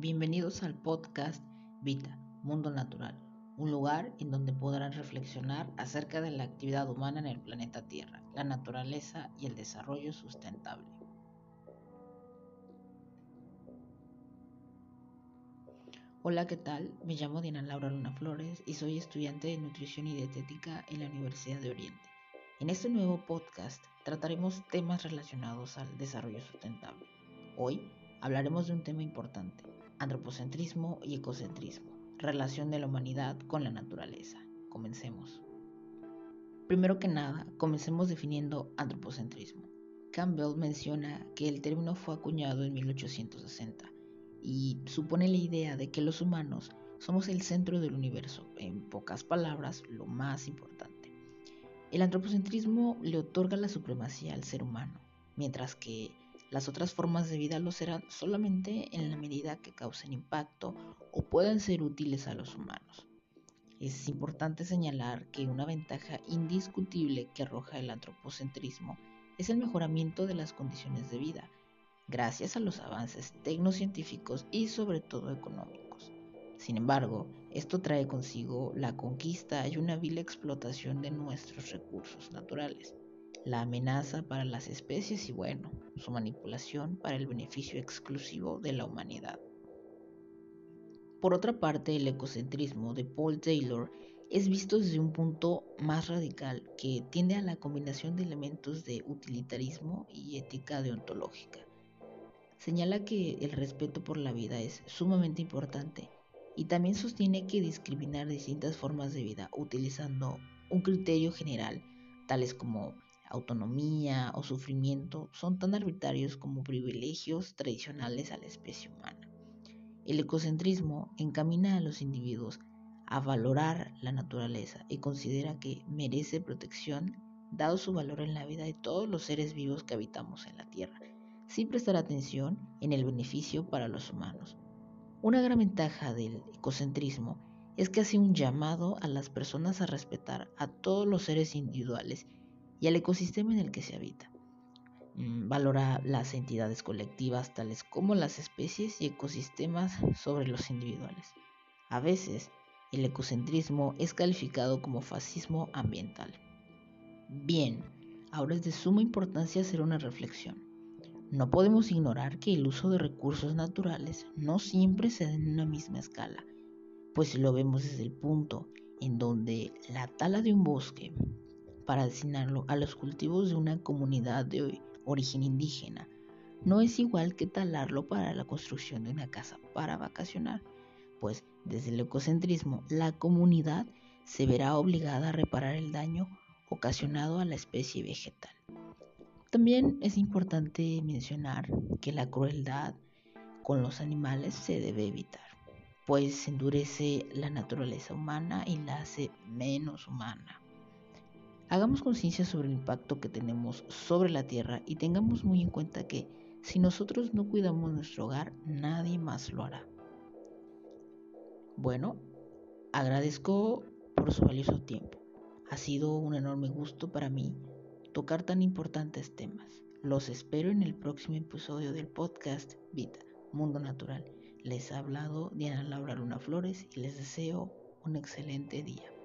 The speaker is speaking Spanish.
Bienvenidos al podcast Vita, Mundo Natural, un lugar en donde podrán reflexionar acerca de la actividad humana en el planeta Tierra, la naturaleza y el desarrollo sustentable. Hola, ¿qué tal? Me llamo Diana Laura Luna Flores y soy estudiante de Nutrición y Dietética en la Universidad de Oriente. En este nuevo podcast trataremos temas relacionados al desarrollo sustentable. Hoy hablaremos de un tema importante, Antropocentrismo y ecocentrismo. Relación de la humanidad con la naturaleza. Comencemos. Primero que nada, comencemos definiendo antropocentrismo. Campbell menciona que el término fue acuñado en 1860 y supone la idea de que los humanos somos el centro del universo, en pocas palabras, lo más importante. El antropocentrismo le otorga la supremacía al ser humano, mientras que las otras formas de vida lo serán solamente en la medida que causen impacto o puedan ser útiles a los humanos. Es importante señalar que una ventaja indiscutible que arroja el antropocentrismo es el mejoramiento de las condiciones de vida, gracias a los avances tecnocientíficos y sobre todo económicos. Sin embargo, esto trae consigo la conquista y una vil explotación de nuestros recursos naturales la amenaza para las especies y bueno, su manipulación para el beneficio exclusivo de la humanidad. Por otra parte, el ecocentrismo de Paul Taylor es visto desde un punto más radical que tiende a la combinación de elementos de utilitarismo y ética deontológica. Señala que el respeto por la vida es sumamente importante y también sostiene que discriminar distintas formas de vida utilizando un criterio general, tales como autonomía o sufrimiento son tan arbitrarios como privilegios tradicionales a la especie humana. El ecocentrismo encamina a los individuos a valorar la naturaleza y considera que merece protección dado su valor en la vida de todos los seres vivos que habitamos en la Tierra, sin prestar atención en el beneficio para los humanos. Una gran ventaja del ecocentrismo es que hace un llamado a las personas a respetar a todos los seres individuales y al ecosistema en el que se habita. Mm, valora las entidades colectivas tales como las especies y ecosistemas sobre los individuales. A veces, el ecocentrismo es calificado como fascismo ambiental. Bien, ahora es de suma importancia hacer una reflexión. No podemos ignorar que el uso de recursos naturales no siempre se da en una misma escala, pues lo vemos desde el punto en donde la tala de un bosque para destinarlo a los cultivos de una comunidad de origen indígena. No es igual que talarlo para la construcción de una casa para vacacionar, pues desde el ecocentrismo la comunidad se verá obligada a reparar el daño ocasionado a la especie vegetal. También es importante mencionar que la crueldad con los animales se debe evitar, pues endurece la naturaleza humana y la hace menos humana. Hagamos conciencia sobre el impacto que tenemos sobre la tierra y tengamos muy en cuenta que si nosotros no cuidamos nuestro hogar, nadie más lo hará. Bueno, agradezco por su valioso tiempo. Ha sido un enorme gusto para mí tocar tan importantes temas. Los espero en el próximo episodio del podcast Vita, Mundo Natural. Les ha hablado Diana Laura Luna Flores y les deseo un excelente día.